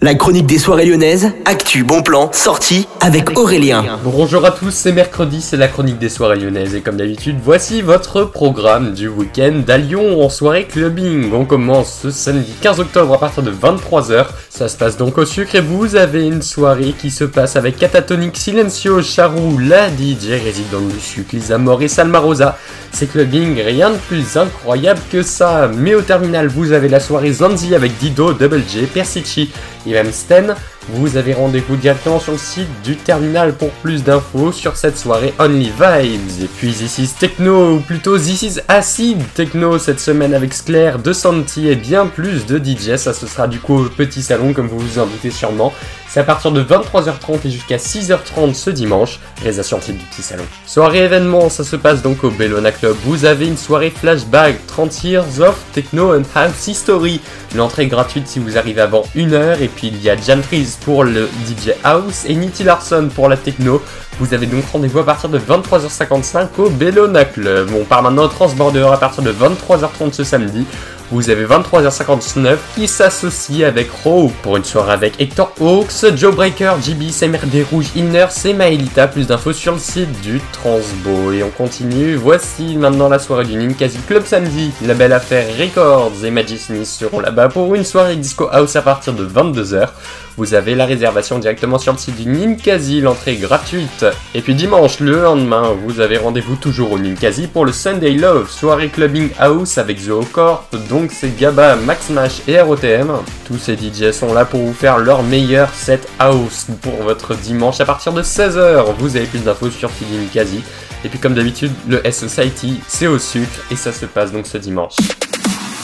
La chronique des soirées lyonnaises, actu, bon plan, sortie avec Aurélien. Bonjour à tous, c'est mercredi, c'est la chronique des soirées lyonnaises et comme d'habitude, voici votre programme du week-end à Lyon en soirée clubbing. On commence ce samedi 15 octobre à partir de 23h. Ça se passe donc au sucre et vous avez une soirée qui se passe avec Catatonic Silencio, Charou, la DJ résident du sucre, Lisa Mort et Salma Rosa. C'est clubbing, rien de plus incroyable que ça. Mais au terminal, vous avez la soirée Zanzi avec Dido, Double J, Persici Ivan Sten. Vous avez rendez-vous directement sur le site du terminal pour plus d'infos sur cette soirée Only Vibes. Et puis This is Techno, ou plutôt This is Acid Techno cette semaine avec Sclair, De Santi et bien plus de DJ. Ça ce sera du coup au petit salon comme vous vous en doutez sûrement. C'est à partir de 23h30 et jusqu'à 6h30 ce dimanche, réalisation type du petit salon. Soirée événement, ça se passe donc au Bellona Club. Vous avez une soirée flashback 30 Years of Techno and House History. L'entrée gratuite si vous arrivez avant 1 heure et puis il y a Jan Freeze pour le DJ House et Nitty Larson pour la techno. Vous avez donc rendez-vous à partir de 23h55 au Bellona Club. On part maintenant au Transborder à partir de 23h30 ce samedi. Vous avez 23h59 qui s'associe avec Rowe pour une soirée avec Hector Hawks, Joe Breaker, JB, CMRD Rouge, Inner, et Maelita. Plus d'infos sur le site du Transbo. Et on continue. Voici maintenant la soirée du Ninkasi Club samedi. La belle affaire Records et Magic Smith seront là-bas pour une soirée disco house à partir de 22h. Vous avez la réservation directement sur le site du Ninkasi, l'entrée gratuite. Et puis dimanche, le lendemain, vous avez rendez-vous toujours au Ninkasi pour le Sunday Love, soirée clubbing house avec The Corp, donc c'est Gaba, Max Mash et ROTM. Tous ces DJ sont là pour vous faire leur meilleur set house pour votre dimanche à partir de 16h. Vous avez plus d'infos sur Philly Ninkasi. Et puis comme d'habitude, le S Society, c'est au sucre et ça se passe donc ce dimanche.